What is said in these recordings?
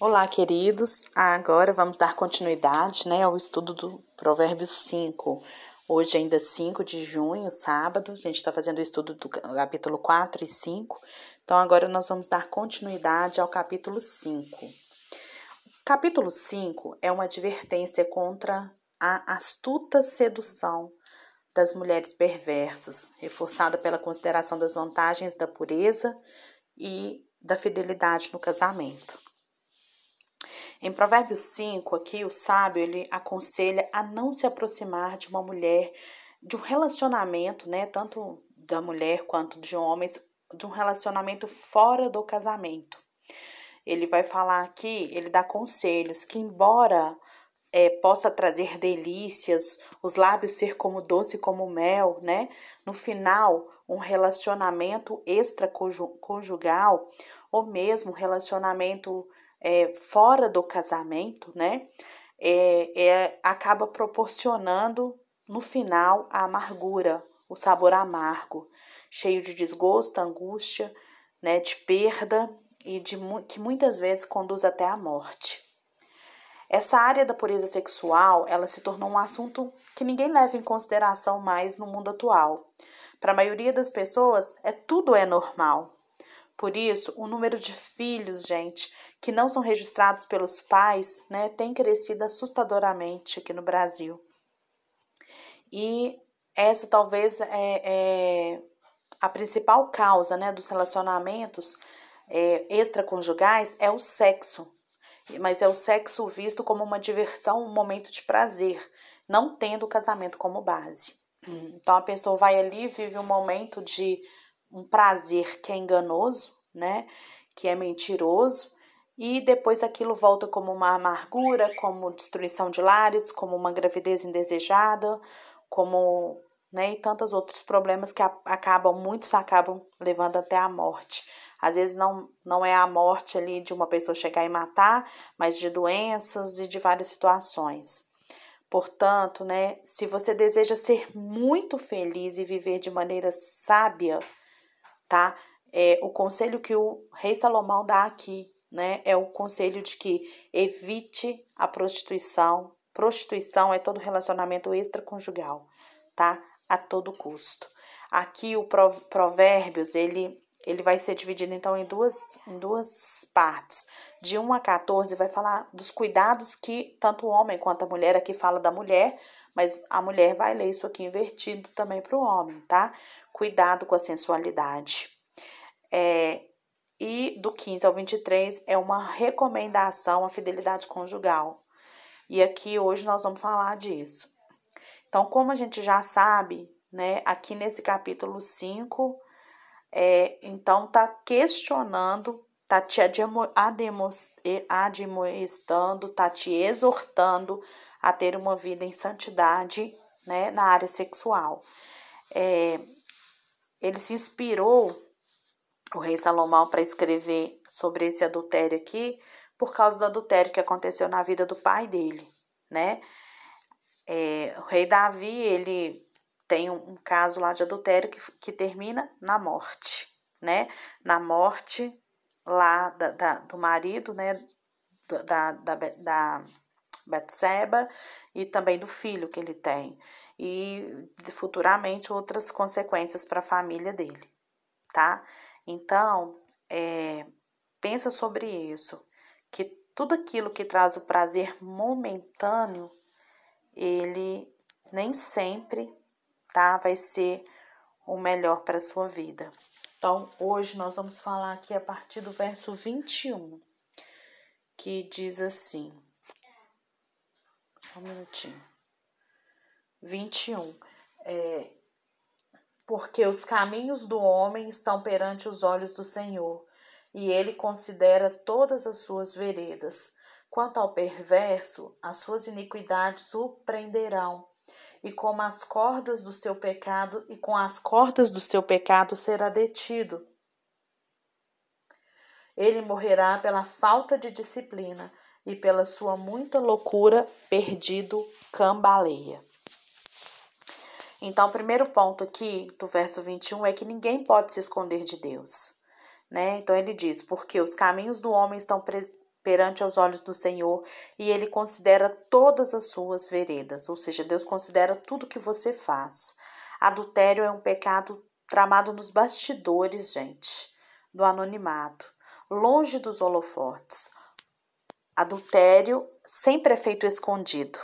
Olá, queridos. Agora vamos dar continuidade né, ao estudo do Provérbios 5. Hoje, ainda 5 de junho, sábado, a gente está fazendo o estudo do capítulo 4 e 5. Então, agora nós vamos dar continuidade ao capítulo 5. Capítulo 5 é uma advertência contra a astuta sedução das mulheres perversas, reforçada pela consideração das vantagens da pureza e da fidelidade no casamento. Em Provérbios 5, aqui o sábio ele aconselha a não se aproximar de uma mulher, de um relacionamento, né, tanto da mulher quanto de homens, de um relacionamento fora do casamento. Ele vai falar aqui, ele dá conselhos que embora é, possa trazer delícias, os lábios ser como doce como mel, né? No final, um relacionamento extraconjugal ou mesmo relacionamento é, fora do casamento, né? É, é, acaba proporcionando no final a amargura, o sabor amargo, cheio de desgosto, angústia, né, de perda e de que muitas vezes conduz até à morte. Essa área da pureza sexual, ela se tornou um assunto que ninguém leva em consideração mais no mundo atual. Para a maioria das pessoas, é tudo é normal. Por isso, o número de filhos, gente, que não são registrados pelos pais, né, tem crescido assustadoramente aqui no Brasil. E essa talvez é, é a principal causa, né, dos relacionamentos é, extraconjugais é o sexo. Mas é o sexo visto como uma diversão, um momento de prazer, não tendo o casamento como base. Então a pessoa vai ali, vive um momento de um prazer que é enganoso, né? Que é mentiroso, e depois aquilo volta como uma amargura, como destruição de lares, como uma gravidez indesejada, como né, e tantos outros problemas que acabam, muitos acabam levando até a morte. Às vezes não, não é a morte ali de uma pessoa chegar e matar, mas de doenças e de várias situações. Portanto, né, se você deseja ser muito feliz e viver de maneira sábia, tá? É, o conselho que o rei Salomão dá aqui, né, é o conselho de que evite a prostituição. Prostituição é todo relacionamento extraconjugal, tá? A todo custo. Aqui o Provérbios, ele ele vai ser dividido então em duas, em duas partes. De 1 a 14 vai falar dos cuidados que tanto o homem quanto a mulher, aqui fala da mulher, mas a mulher vai ler isso aqui invertido também para o homem, tá? Cuidado com a sensualidade. É, e do 15 ao 23 é uma recomendação à fidelidade conjugal. E aqui hoje nós vamos falar disso. Então, como a gente já sabe, né, aqui nesse capítulo 5, é, então tá questionando, tá te admoestando, tá te exortando a ter uma vida em santidade, né, na área sexual. É, ele se inspirou o rei Salomão para escrever sobre esse adultério aqui, por causa do adultério que aconteceu na vida do pai dele, né? É, o rei Davi, ele tem um, caso lá de adultério que, que termina na morte, né? Na morte lá da, da do marido, né? Da, da, da Betseba e também do filho que ele tem. E futuramente outras consequências para a família dele, tá? Então, é, pensa sobre isso, que tudo aquilo que traz o prazer momentâneo, ele nem sempre tá, vai ser o melhor para a sua vida. Então, hoje nós vamos falar aqui a partir do verso 21, que diz assim. Só um minutinho. 21. É, porque os caminhos do homem estão perante os olhos do Senhor, e ele considera todas as suas veredas. Quanto ao perverso, as suas iniquidades o prenderão, e como as cordas do seu pecado, e com as cordas do seu pecado será detido. Ele morrerá pela falta de disciplina, e pela sua muita loucura, perdido cambaleia. Então, o primeiro ponto aqui do verso 21 é que ninguém pode se esconder de Deus. Né? Então ele diz: Porque os caminhos do homem estão perante os olhos do Senhor e ele considera todas as suas veredas, ou seja, Deus considera tudo que você faz. Adultério é um pecado tramado nos bastidores, gente, do anonimato, longe dos holofotes. Adultério sempre é feito escondido,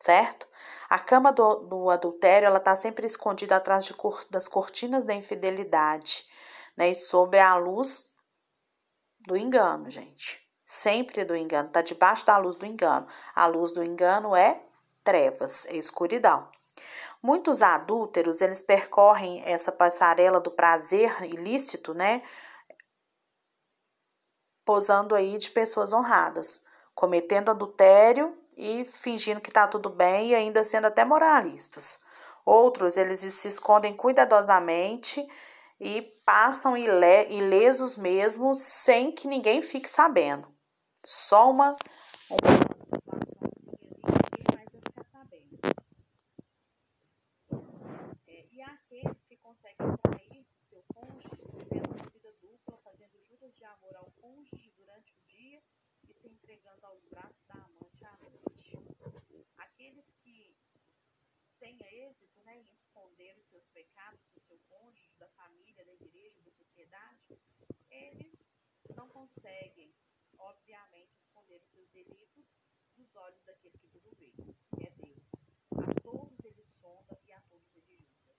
certo? A cama do, do adultério ela está sempre escondida atrás de, das cortinas da infidelidade, né? E sob a luz do engano, gente. Sempre do engano, está debaixo da luz do engano. A luz do engano é trevas, é escuridão. Muitos adúlteros, eles percorrem essa passarela do prazer ilícito, né? Posando aí de pessoas honradas, cometendo adultério e fingindo que tá tudo bem e ainda sendo até moralistas. Outros, eles se escondem cuidadosamente e passam ilesos mesmo sem que ninguém fique sabendo. Só uma, uma entregando aos braços da amante à noite. Aqueles que têm êxito né, em esconder os seus pecados do seu cônjuge, da família, da igreja, da sociedade, eles não conseguem, obviamente, esconder os seus delitos dos olhos daquele que tudo vê, é Deus. A todos ele sonda e a todos ele julga.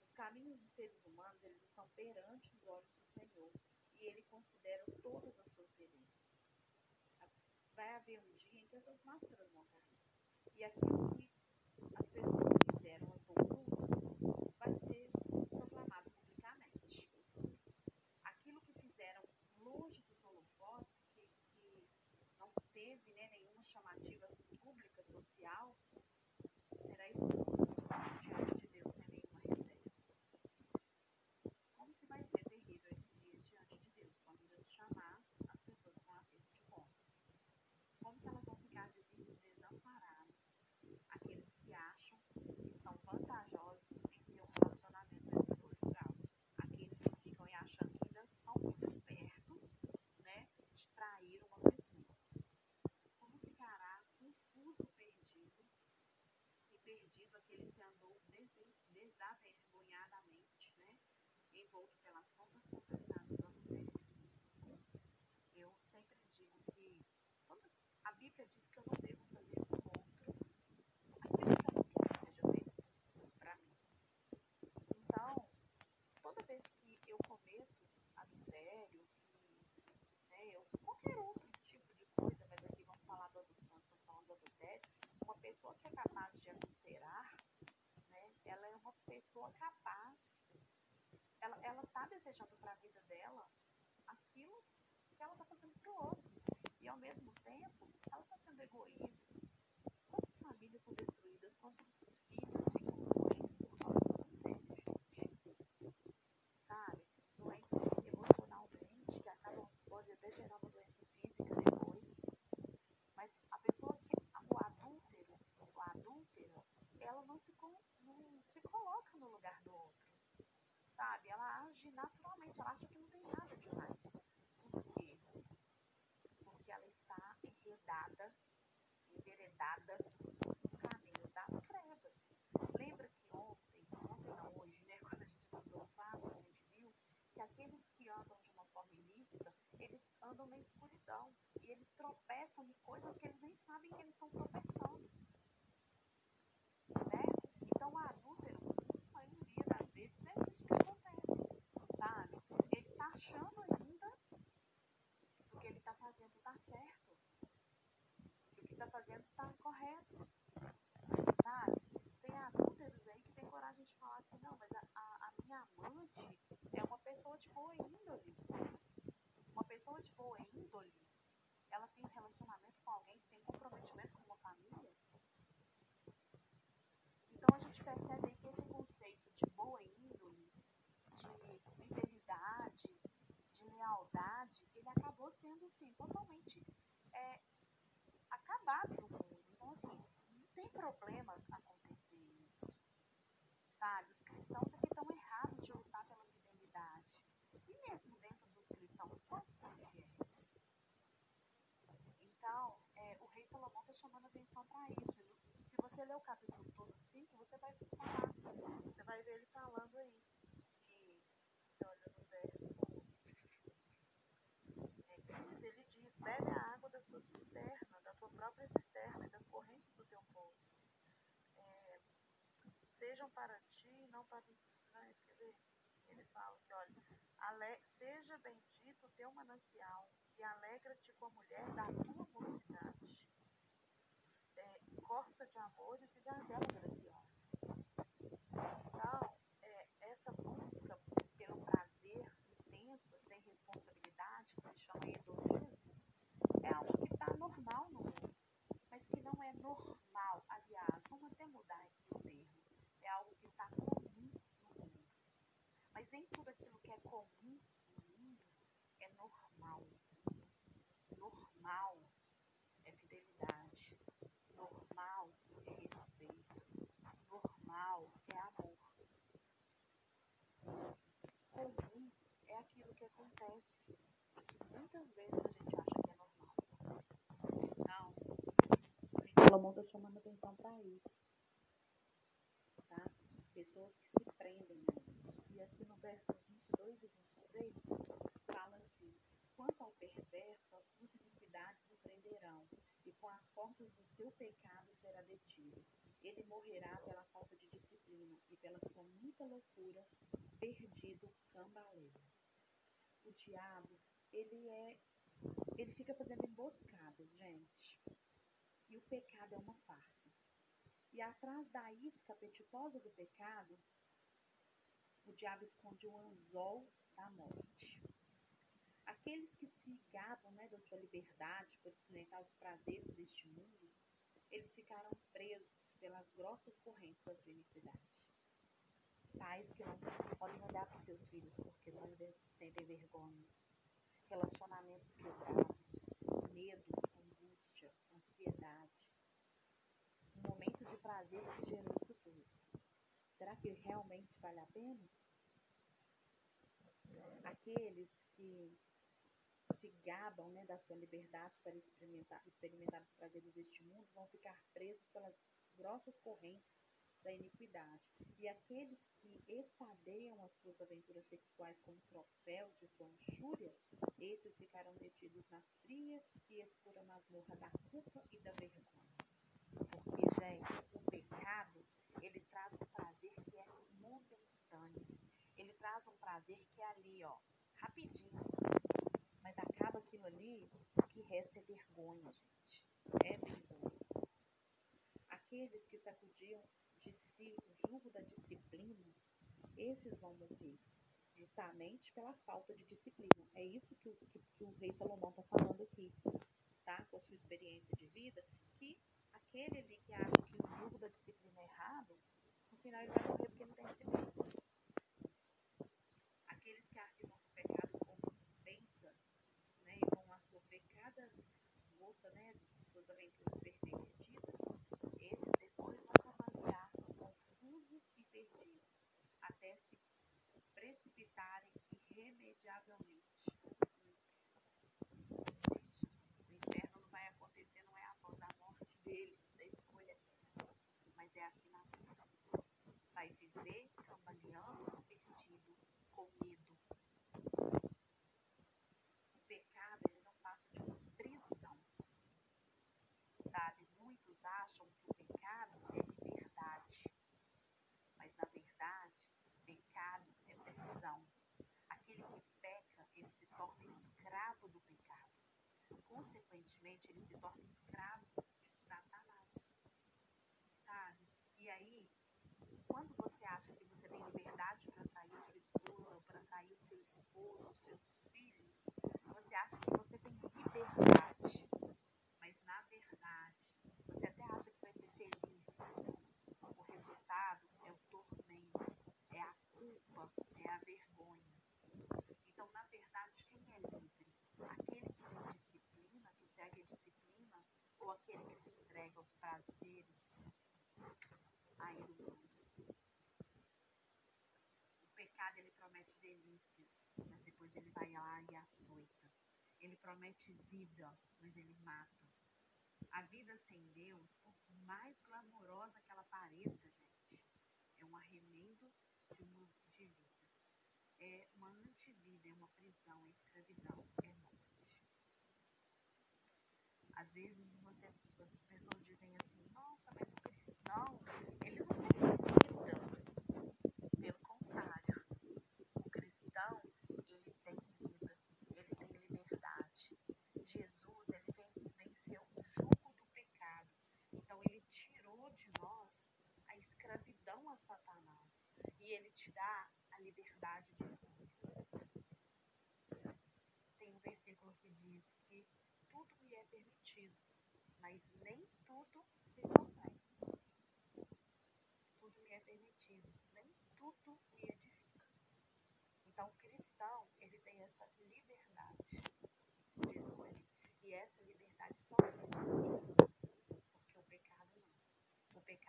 Os caminhos dos seres humanos, eles estão perante os olhos do Senhor e ele considera todas as suas veredas vai haver um dia em que essas máscaras vão cair. E aquilo que as pessoas fizeram, as ocultas, vai ser proclamado publicamente. Aquilo que fizeram longe dos holofotes, que, que não teve né, nenhuma chamativa pública social, será exposto diante de Deus sem nenhuma reserva. Como que vai ser terrível esse dia diante de Deus, quando Deus chamar como que elas vão ficar desamparadas? Aqueles que acham que são vantajosos em ter um relacionamento extraconjugal. Aqueles que ficam achando que ainda são muito espertos, né, de trair uma pessoa. Como ficará confuso, perdido, e perdido aquele que andou desavergonhadamente, né, envolto pelas contas contaminadas do adultério. Eu sempre digo que quando a Bíblia diz que eu não devo fazer com o outro aquilo que eu não quero que seja feito para mim. Então, toda vez que eu cometo adultério, né, eu, qualquer outro tipo de coisa, mas aqui vamos falar do nós estamos falando do adultério, uma pessoa que é capaz de adulterar, né, ela é uma pessoa capaz, ela, ela tá desejando para a vida dela aquilo que ela está fazendo para o outro. E ao mesmo tempo, sendo egoísta. Quantas famílias são destruídas? Quantos filhos ficam doentes por causa do adultério, gente? Sabe? Doentes emocionalmente, que acabam, pode até gerar uma doença física depois. Mas a pessoa que, o adúltero, o adúltero, ela não se, não se coloca no lugar do outro. Sabe? Ela age naturalmente, ela acha que não tem nada demais. enredada, enveredada nos caminhos das trevas. Lembra que ontem, ontem não hoje, né, quando a gente estudou o Fábio, a gente viu que aqueles que andam de uma forma ilícita, eles andam na escuridão e eles tropeçam em coisas que eles nem sabem que eles estão tropeçando. Certo? Então, a adúltero, a maioria das vezes, é isso que acontece, sabe? Ele está achando ainda que o que ele está fazendo está certo está fazendo está percebem que esse conceito de boa índole, de fidelidade, de lealdade, ele acabou sendo assim, totalmente é, acabado no mundo. Então, assim, não tem problema acontecer isso. Sabe? Os cristãos é que estão errados de lutar pela fidelidade. E mesmo dentro dos cristãos, quantos são fiéis? Então, é, o rei Salomão está chamando atenção para isso. Você ler o capítulo todo 5, você vai falar, você vai ver ele falando aí que, olha no verso é, ele diz, bebe a água da sua cisterna, da tua própria cisterna e das correntes do teu poço. É, sejam para ti, não para os. Quer ver? Ele fala que, olha, ale, seja bendito o teu manancial, e alegra-te com a mulher da tua mocidade corça de amores e gardela graciosa. Então, é, essa busca pelo prazer intenso, sem responsabilidade, que se chama hedonismo, é algo que está normal no mundo, mas que não é normal. Aliás, vamos até mudar aqui o termo. É algo que está comum no mundo. Mas nem tudo aquilo que é comum no mundo é normal. Normal normal é amor. Comum é aquilo que acontece e que muitas vezes a gente acha que é normal. Então, o Salomão está chamando atenção para isso. Tá? Pessoas que se prendem a isso. E aqui no verso 22 e 23 fala assim: Quanto ao perverso, as suas iniquidades o prenderão, e com as portas do seu pecado será detido ele morrerá pela falta de disciplina e pela sua muita loucura, perdido, cambaleiro. O diabo, ele é. Ele fica fazendo emboscadas, gente. E o pecado é uma farsa. E atrás da isca apetitosa do pecado, o diabo esconde um anzol da morte. Aqueles que se gabam né, da sua liberdade por experimentar os prazeres deste mundo, eles ficaram presos pelas grossas correntes da sua iniquidade. Pais que não podem andar com seus filhos porque são, sentem vergonha. Relacionamentos quebrados, medo, angústia, ansiedade. Um momento de prazer que gerou isso tudo. Será que realmente vale a pena? Aqueles que se gabam né, da sua liberdade para experimentar, experimentar os prazeres deste mundo vão ficar presos pelas grossas correntes da iniquidade. E aqueles que estadeiam as suas aventuras sexuais como troféus de sua luxúria, esses ficarão detidos na fria e escura masmorra da culpa e da vergonha. Porque, gente, o pecado, ele traz um prazer que é momentâneo. Ele traz um prazer que é ali, ó, rapidinho. Mas acaba aquilo ali, o que resta é vergonha, gente. É vergonha aqueles que sacudiam o jugo da disciplina, esses vão morrer, justamente pela falta de disciplina. É isso que o, que, que o rei Salomão está falando aqui, tá? Com a sua experiência de vida, que aquele ali que acha que o jugo da disciplina é errado, no final ele vai morrer porque não tem disciplina. Aqueles que afirmam que o pecado compensa, né, e vão absorver cada gota, né, de suas aventuras precipitarem irremediavelmente. Ou seja, o inferno não vai acontecer, não é após a morte dele, da escolha dele, mas é aqui na vida. Vai viver cambaleando, perdido, com medo. O pecado, ele não passa de uma prisão. Sabe? Muitos acham que o pecado é liberdade. Mas, na verdade, pecado prisão. Aquele que peca, ele se torna escravo do pecado. Consequentemente, ele se torna escravo de Satanás. Sabe? E aí, quando você acha que você tem liberdade para trair sua esposa, ou para trair o seu esposo, os seus filhos, você acha que você tem liberdade. Mas na verdade, você até acha que vai ser feliz. O resultado é o tormento, é a culpa, é a vergonha. Então, na verdade, quem é livre? Aquele que não disciplina, que segue a disciplina, ou aquele que se entrega aos prazeres aí do mundo. O pecado ele promete delícias, mas depois ele vai lá e açoita. Ele promete vida, mas ele mata. A vida sem Deus, por mais glamourosa que ela pareça, gente, é um arremendo de uma de vida. É uma antivida, é uma prisão, é escravidão, é às vezes você, as pessoas dizem assim, nossa, mas o cristão,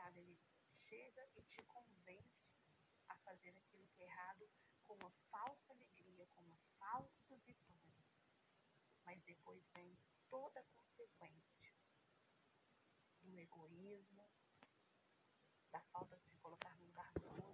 errado, ele chega e te convence a fazer aquilo que é errado com uma falsa alegria, com uma falsa vitória. Mas depois vem toda a consequência do egoísmo, da falta de se colocar no lugar do outro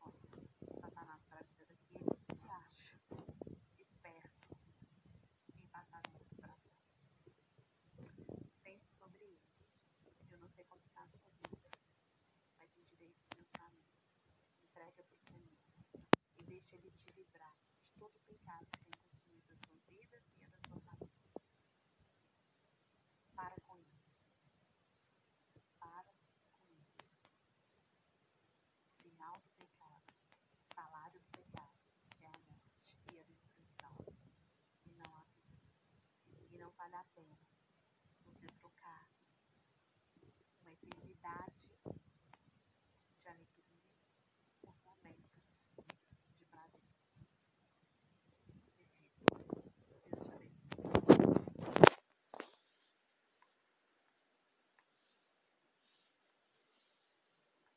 ações de Satanás para a vida daquele que se acha esperto em passa muito para nós. Pense sobre isso. Eu não sei como está a sua vida, mas em direitos teus caminhos. Entrega para o Senhor e deixa Ele te livrar de todo o pecado que tem a pena você trocar uma eternidade